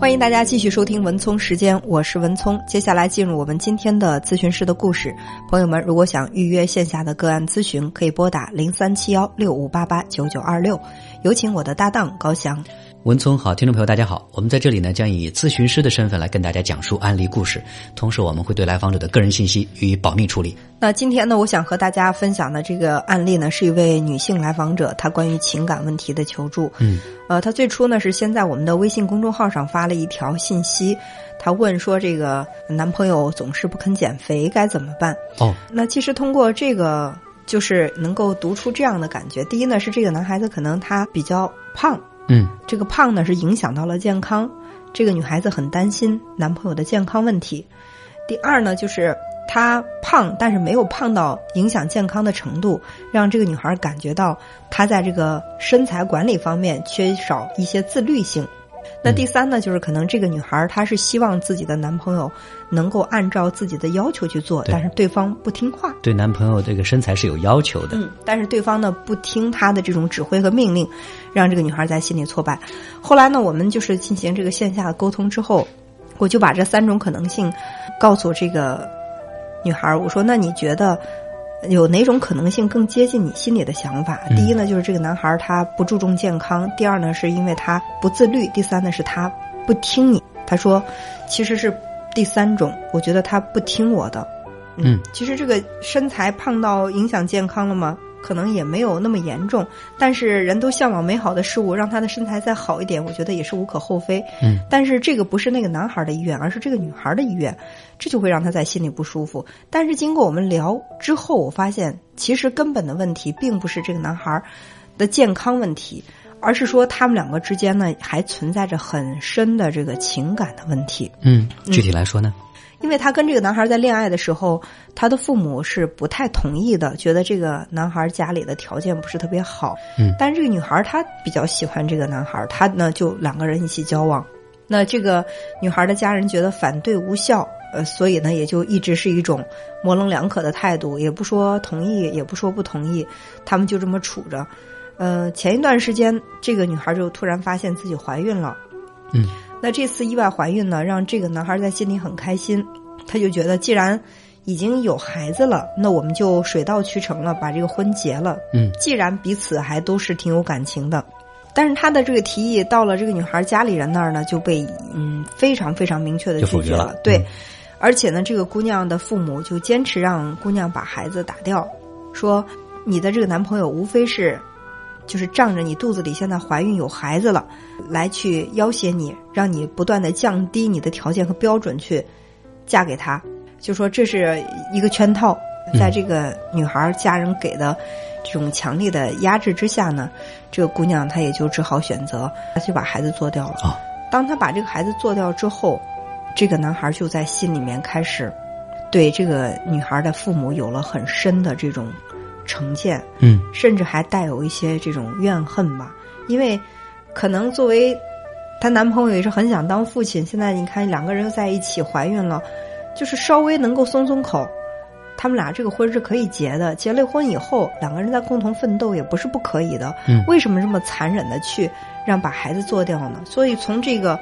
欢迎大家继续收听文聪时间，我是文聪。接下来进入我们今天的咨询师的故事。朋友们，如果想预约线下的个案咨询，可以拨打零三七幺六五八八九九二六。有请我的搭档高翔。文聪好，听众朋友大家好，我们在这里呢将以咨询师的身份来跟大家讲述案例故事，同时我们会对来访者的个人信息予以保密处理。那今天呢，我想和大家分享的这个案例呢，是一位女性来访者她关于情感问题的求助。嗯，呃，她最初呢是先在我们的微信公众号上发了一条信息，她问说这个男朋友总是不肯减肥，该怎么办？哦，那其实通过这个就是能够读出这样的感觉。第一呢是这个男孩子可能他比较胖。嗯，这个胖呢是影响到了健康，这个女孩子很担心男朋友的健康问题。第二呢，就是她胖，但是没有胖到影响健康的程度，让这个女孩感觉到她在这个身材管理方面缺少一些自律性。那第三呢，就是可能这个女孩她是希望自己的男朋友能够按照自己的要求去做，但是对方不听话。对男朋友这个身材是有要求的，嗯，但是对方呢不听她的这种指挥和命令，让这个女孩在心里挫败。后来呢，我们就是进行这个线下的沟通之后，我就把这三种可能性告诉这个女孩，我说：“那你觉得？”有哪种可能性更接近你心里的想法？第一呢，就是这个男孩他不注重健康；第二呢，是因为他不自律；第三呢，是他不听你。他说，其实是第三种，我觉得他不听我的。嗯，其实这个身材胖到影响健康了吗？可能也没有那么严重，但是人都向往美好的事物，让他的身材再好一点，我觉得也是无可厚非。嗯，但是这个不是那个男孩的意愿，而是这个女孩的意愿，这就会让他在心里不舒服。但是经过我们聊之后，我发现其实根本的问题并不是这个男孩的健康问题，而是说他们两个之间呢还存在着很深的这个情感的问题。嗯，具体来说呢？因为她跟这个男孩在恋爱的时候，她的父母是不太同意的，觉得这个男孩家里的条件不是特别好。嗯，但是这个女孩她比较喜欢这个男孩，她呢就两个人一起交往。那这个女孩的家人觉得反对无效，呃，所以呢也就一直是一种模棱两可的态度，也不说同意，也不说不同意，他们就这么处着。呃，前一段时间，这个女孩就突然发现自己怀孕了。嗯。那这次意外怀孕呢，让这个男孩在心里很开心，他就觉得既然已经有孩子了，那我们就水到渠成了，把这个婚结了。嗯，既然彼此还都是挺有感情的，但是他的这个提议到了这个女孩家里人那儿呢，就被嗯非常非常明确的拒绝了。对，而且呢，这个姑娘的父母就坚持让姑娘把孩子打掉，说你的这个男朋友无非是。就是仗着你肚子里现在怀孕有孩子了，来去要挟你，让你不断的降低你的条件和标准去嫁给他，就说这是一个圈套。在这个女孩家人给的这种强烈的压制之下呢，这个姑娘她也就只好选择她就把孩子做掉了。啊，当她把这个孩子做掉之后，这个男孩就在心里面开始对这个女孩的父母有了很深的这种。成见，嗯，甚至还带有一些这种怨恨吧，因为可能作为她男朋友也是很想当父亲。现在你看两个人又在一起怀孕了，就是稍微能够松松口，他们俩这个婚是可以结的。结了婚以后，两个人在共同奋斗也不是不可以的。嗯，为什么这么残忍的去让把孩子做掉呢？所以从这个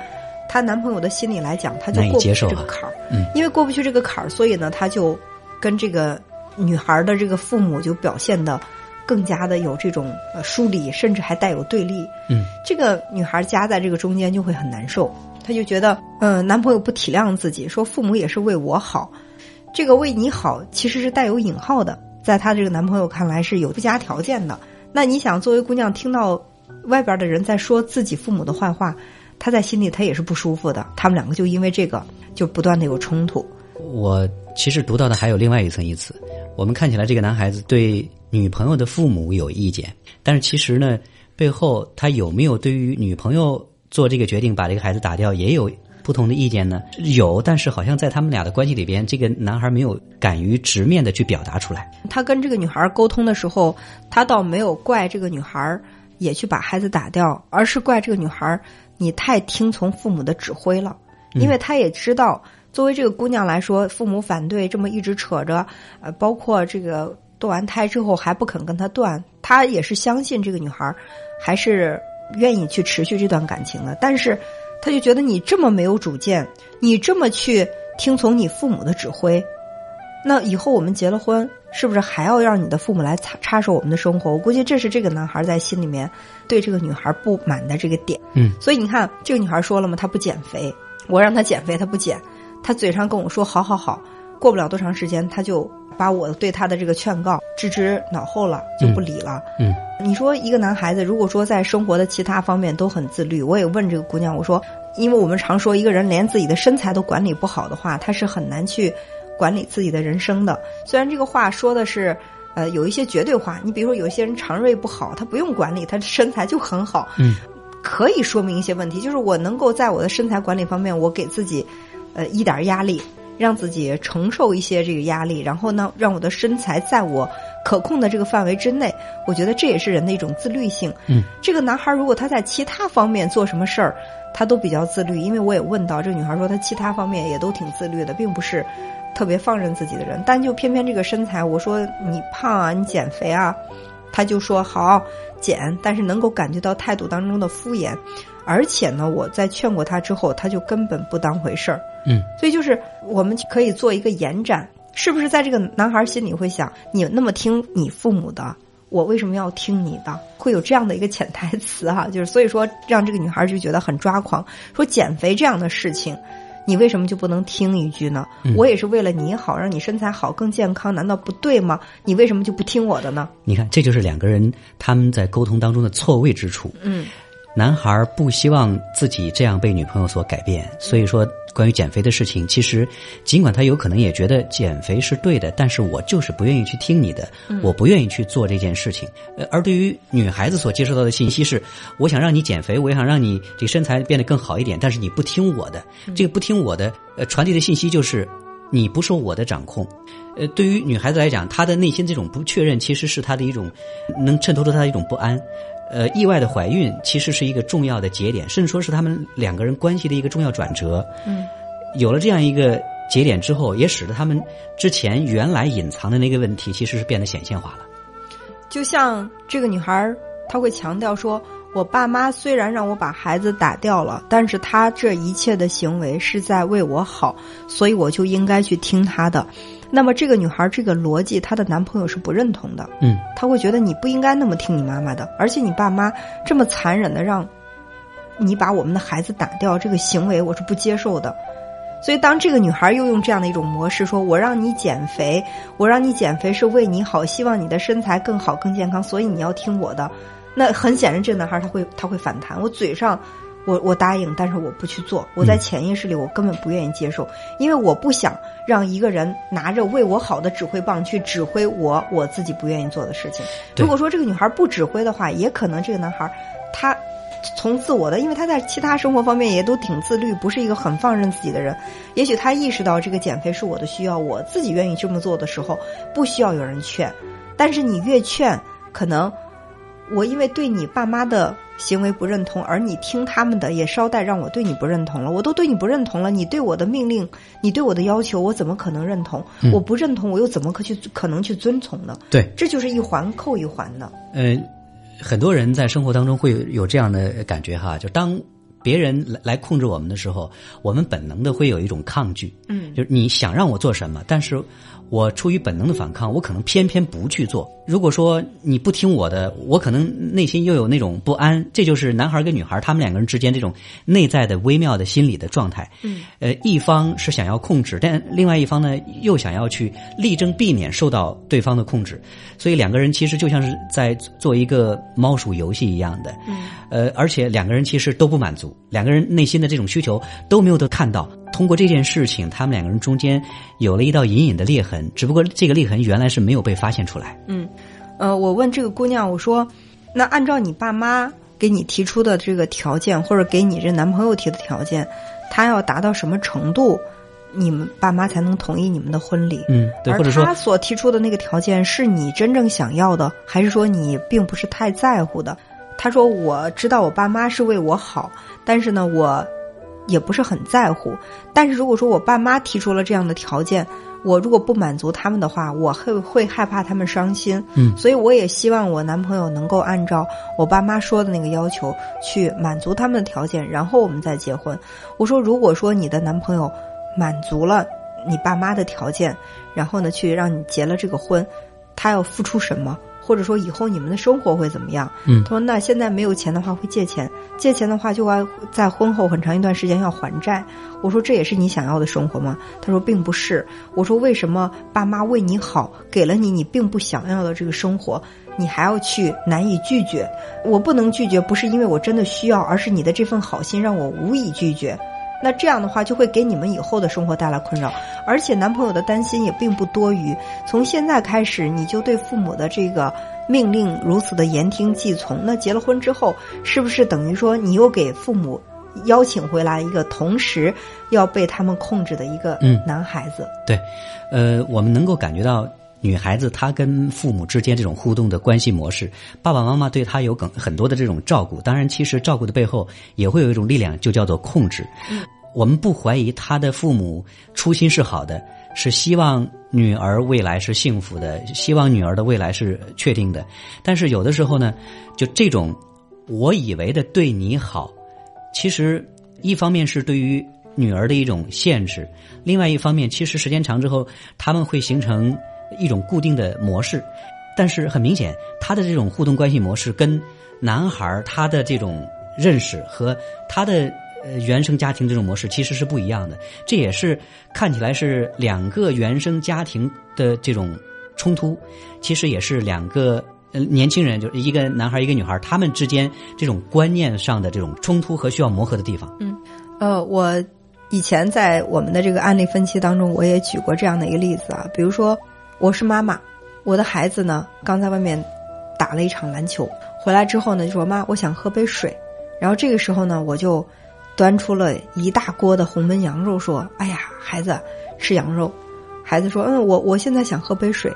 她男朋友的心理来讲，他就过不去这个坎儿。嗯，因为过不去这个坎儿，所以呢，他就跟这个。女孩的这个父母就表现的更加的有这种呃疏离，甚至还带有对立。嗯，这个女孩夹在这个中间就会很难受，她就觉得，呃，男朋友不体谅自己，说父母也是为我好，这个为你好其实是带有引号的，在她这个男朋友看来是有附加条件的。那你想，作为姑娘听到外边的人在说自己父母的坏话，她在心里她也是不舒服的。他们两个就因为这个就不断的有冲突。我其实读到的还有另外一层意思。我们看起来这个男孩子对女朋友的父母有意见，但是其实呢，背后他有没有对于女朋友做这个决定把这个孩子打掉也有不同的意见呢？有，但是好像在他们俩的关系里边，这个男孩没有敢于直面的去表达出来。他跟这个女孩沟通的时候，他倒没有怪这个女孩也去把孩子打掉，而是怪这个女孩你太听从父母的指挥了，因为他也知道。作为这个姑娘来说，父母反对这么一直扯着，呃，包括这个堕完胎之后还不肯跟他断，她也是相信这个女孩还是愿意去持续这段感情的。但是，他就觉得你这么没有主见，你这么去听从你父母的指挥，那以后我们结了婚，是不是还要让你的父母来插插手我们的生活？我估计这是这个男孩在心里面对这个女孩不满的这个点。嗯，所以你看，这个女孩说了嘛，她不减肥，我让她减肥，她不减，她嘴上跟我说好好好，过不了多长时间，他就把我对他的这个劝告置之脑后了，就不理了。嗯，你说一个男孩子，如果说在生活的其他方面都很自律，我也问这个姑娘，我说，因为我们常说一个人连自己的身材都管理不好的话，他是很难去管理自己的人生的。虽然这个话说的是。呃，有一些绝对化，你比如说有些人肠胃不好，他不用管理，他身材就很好，嗯，可以说明一些问题。就是我能够在我的身材管理方面，我给自己，呃，一点压力，让自己承受一些这个压力，然后呢，让我的身材在我可控的这个范围之内。我觉得这也是人的一种自律性。嗯，这个男孩如果他在其他方面做什么事儿，他都比较自律，因为我也问到这个女孩说，他其他方面也都挺自律的，并不是。特别放任自己的人，但就偏偏这个身材，我说你胖啊，你减肥啊，他就说好减，但是能够感觉到态度当中的敷衍，而且呢，我在劝过他之后，他就根本不当回事儿。嗯，所以就是我们可以做一个延展，是不是在这个男孩心里会想，你那么听你父母的，我为什么要听你的？会有这样的一个潜台词哈，就是所以说让这个女孩就觉得很抓狂，说减肥这样的事情。你为什么就不能听一句呢？我也是为了你好，让你身材好、更健康，难道不对吗？你为什么就不听我的呢？你看，这就是两个人他们在沟通当中的错位之处。嗯。男孩不希望自己这样被女朋友所改变，所以说关于减肥的事情，其实尽管他有可能也觉得减肥是对的，但是我就是不愿意去听你的，我不愿意去做这件事情。呃，而对于女孩子所接收到的信息是，我想让你减肥，我想让你这个身材变得更好一点，但是你不听我的，这个不听我的，呃，传递的信息就是你不受我的掌控。呃，对于女孩子来讲，她的内心这种不确认，其实是她的一种能衬托出她的一种不安。呃，意外的怀孕其实是一个重要的节点，甚至说是他们两个人关系的一个重要转折。嗯，有了这样一个节点之后，也使得他们之前原来隐藏的那个问题，其实是变得显现化了。就像这个女孩，她会强调说：“我爸妈虽然让我把孩子打掉了，但是他这一切的行为是在为我好，所以我就应该去听他的。”那么这个女孩这个逻辑，她的男朋友是不认同的。嗯，他会觉得你不应该那么听你妈妈的，而且你爸妈这么残忍的让，你把我们的孩子打掉，这个行为我是不接受的。所以当这个女孩又用这样的一种模式说：“我让你减肥，我让你减肥是为你好，希望你的身材更好、更健康，所以你要听我的。”那很显然，这个男孩他会他会反弹。我嘴上。我我答应，但是我不去做。我在潜意识里，我根本不愿意接受，因为我不想让一个人拿着为我好的指挥棒去指挥我我自己不愿意做的事情。如果说这个女孩不指挥的话，也可能这个男孩他从自我的，因为他在其他生活方面也都挺自律，不是一个很放任自己的人。也许他意识到这个减肥是我的需要，我自己愿意这么做的时候，不需要有人劝。但是你越劝，可能我因为对你爸妈的。行为不认同，而你听他们的，也捎带让我对你不认同了。我都对你不认同了，你对我的命令，你对我的要求，我怎么可能认同？我不认同，我又怎么可去可能去遵从呢？对，这就是一环扣一环的。嗯，很多人在生活当中会有这样的感觉哈，就当别人来来控制我们的时候，我们本能的会有一种抗拒。嗯，就是你想让我做什么，但是。我出于本能的反抗，我可能偏偏不去做。如果说你不听我的，我可能内心又有那种不安。这就是男孩跟女孩他们两个人之间这种内在的微妙的心理的状态。嗯，呃，一方是想要控制，但另外一方呢又想要去力争避免受到对方的控制。所以两个人其实就像是在做一个猫鼠游戏一样的。嗯，呃，而且两个人其实都不满足，两个人内心的这种需求都没有得看到。通过这件事情，他们两个人中间有了一道隐隐的裂痕，只不过这个裂痕原来是没有被发现出来。嗯，呃，我问这个姑娘，我说，那按照你爸妈给你提出的这个条件，或者给你这男朋友提的条件，他要达到什么程度，你们爸妈才能同意你们的婚礼？嗯，对，或者说他所提出的那个条件是你真正想要的，还是说你并不是太在乎的？他说，我知道我爸妈是为我好，但是呢，我。也不是很在乎，但是如果说我爸妈提出了这样的条件，我如果不满足他们的话，我会会害怕他们伤心。嗯所以我也希望我男朋友能够按照我爸妈说的那个要求去满足他们的条件，然后我们再结婚。我说，如果说你的男朋友满足了你爸妈的条件，然后呢去让你结了这个婚，他要付出什么？或者说以后你们的生活会怎么样？嗯他说那现在没有钱的话会借钱，借钱的话就要在婚后很长一段时间要还债。我说这也是你想要的生活吗？他说并不是。我说为什么爸妈为你好，给了你你并不想要的这个生活，你还要去难以拒绝？我不能拒绝，不是因为我真的需要，而是你的这份好心让我无以拒绝。那这样的话，就会给你们以后的生活带来困扰，而且男朋友的担心也并不多余。从现在开始，你就对父母的这个命令如此的言听计从，那结了婚之后，是不是等于说你又给父母邀请回来一个同时要被他们控制的一个嗯男孩子？对，呃，我们能够感觉到女孩子她跟父母之间这种互动的关系模式，爸爸妈妈对她有很很多的这种照顾。当然，其实照顾的背后也会有一种力量，就叫做控制。我们不怀疑她的父母初心是好的，是希望女儿未来是幸福的，希望女儿的未来是确定的。但是有的时候呢，就这种我以为的对你好，其实一方面是对于女儿的一种限制，另外一方面，其实时间长之后，他们会形成一种固定的模式。但是很明显，他的这种互动关系模式跟男孩他的这种认识和他的呃原生家庭这种模式其实是不一样的。这也是看起来是两个原生家庭的这种冲突，其实也是两个年轻人，就是一个男孩一个女孩，他们之间这种观念上的这种冲突和需要磨合的地方。嗯呃，我以前在我们的这个案例分析当中，我也举过这样的一个例子啊，比如说我是妈妈，我的孩子呢刚在外面打了一场篮球，回来之后呢就说妈，我想喝杯水，然后这个时候呢我就端出了一大锅的红焖羊肉，说，哎呀，孩子吃羊肉，孩子说，嗯，我我现在想喝杯水，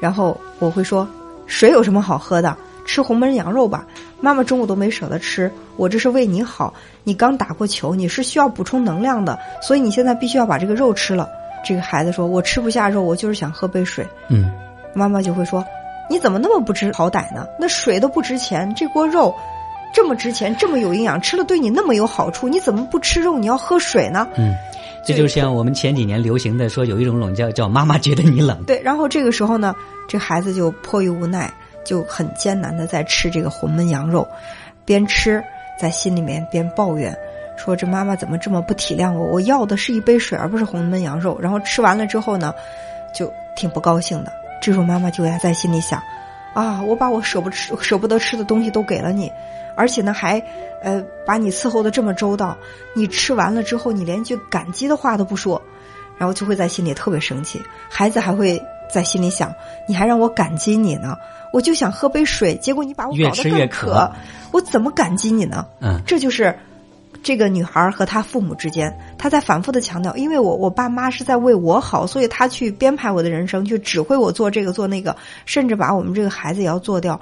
然后我会说，水有什么好喝的？吃红焖羊肉吧，妈妈中午都没舍得吃，我这是为你好。你刚打过球，你是需要补充能量的，所以你现在必须要把这个肉吃了。这个孩子说：“我吃不下肉，我就是想喝杯水。嗯，”妈妈就会说：“你怎么那么不知好歹呢？那水都不值钱，这锅肉这么值钱，这么有营养，吃了对你那么有好处，你怎么不吃肉？你要喝水呢？”嗯，这就像我们前几年流行的说有一种冷叫叫妈妈觉得你冷。对，然后这个时候呢，这孩子就迫于无奈，就很艰难的在吃这个红焖羊肉，边吃在心里面边抱怨，说这妈妈怎么这么不体谅我？我要的是一杯水，而不是红焖羊肉。然后吃完了之后呢，就挺不高兴的。这时候妈妈就要在心里想，啊，我把我舍不吃、舍不得吃的东西都给了你，而且呢还，呃，把你伺候的这么周到，你吃完了之后，你连句感激的话都不说，然后就会在心里特别生气。孩子还会在心里想，你还让我感激你呢，我就想喝杯水，结果你把我越搞得越渴渴，我怎么感激你呢？嗯这就是这个女孩和她父母之间，她在反复的强调，因为我我爸妈是在为我好，所以他去编排我的人生，去指挥我做这个做那个，甚至把我们这个孩子也要做掉。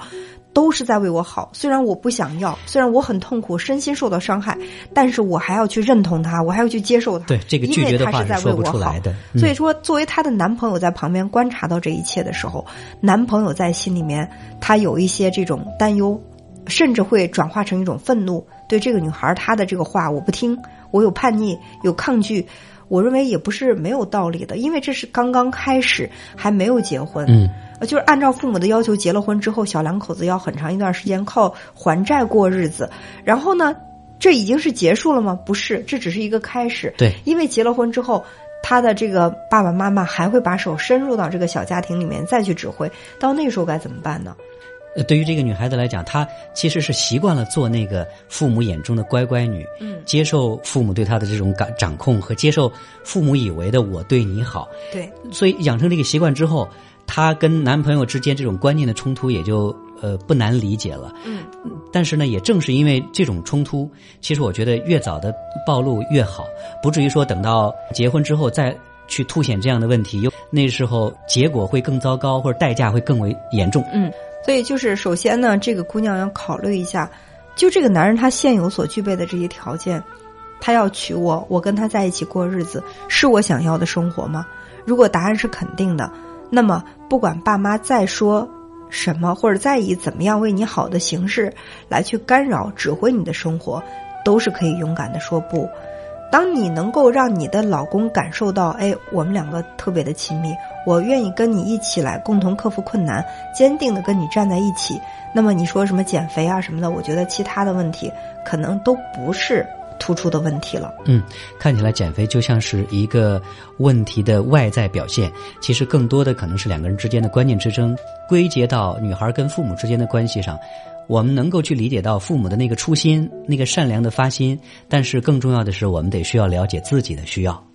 都是在为我好，虽然我不想要，虽然我很痛苦，身心受到伤害，但是我还要去认同他，我还要去接受他。对这个拒绝的话因为他是说不为我好出来的嗯所以说，作为她的男朋友在旁边观察到这一切的时候，男朋友在心里面他有一些这种担忧，甚至会转化成一种愤怒，对这个女孩她的这个话我不听，我有叛逆，有抗拒。我认为也不是没有道理的，因为这是刚刚开始，还没有结婚。嗯，呃，就是按照父母的要求，结了婚之后，小两口子要很长一段时间靠还债过日子。然后呢，这已经是结束了吗？不是，这只是一个开始。对，因为结了婚之后，他的这个爸爸妈妈还会把手伸入到这个小家庭里面再去指挥，到那时候该怎么办呢？呃，对于这个女孩子来讲，她其实是习惯了做那个父母眼中的乖乖女，嗯，接受父母对她的这种感掌控和接受父母以为的我对你好，对，所以养成这个习惯之后，她跟男朋友之间这种观念的冲突也就呃不难理解了。嗯，但是呢，也正是因为这种冲突，其实我觉得越早的暴露越好，不至于说等到结婚之后再去凸显这样的问题，又那时候结果会更糟糕，或者代价会更为严重。嗯，所以就是首先呢，这个姑娘要考虑一下，就这个男人他现有所具备的这些条件，他要娶我，我跟他在一起过日子，是我想要的生活吗？如果答案是肯定的，那么不管爸妈再说什么，或者再以怎么样为你好的形式来去干扰、指挥你的生活，都是可以勇敢的说不。当你能够让你的老公感受到，哎，我们两个特别的亲密，我愿意跟你一起来共同克服困难，坚定的跟你站在一起，那么你说什么减肥啊什么的，我觉得其他的问题可能都不是突出的问题了。嗯，看起来减肥就像是一个问题的外在表现，其实更多的可能是两个人之间的观念之争，归结到女孩跟父母之间的关系上。我们能够去理解到父母的那个初心，那个善良的发心，但是更重要的是，我们得需要了解自己的需要。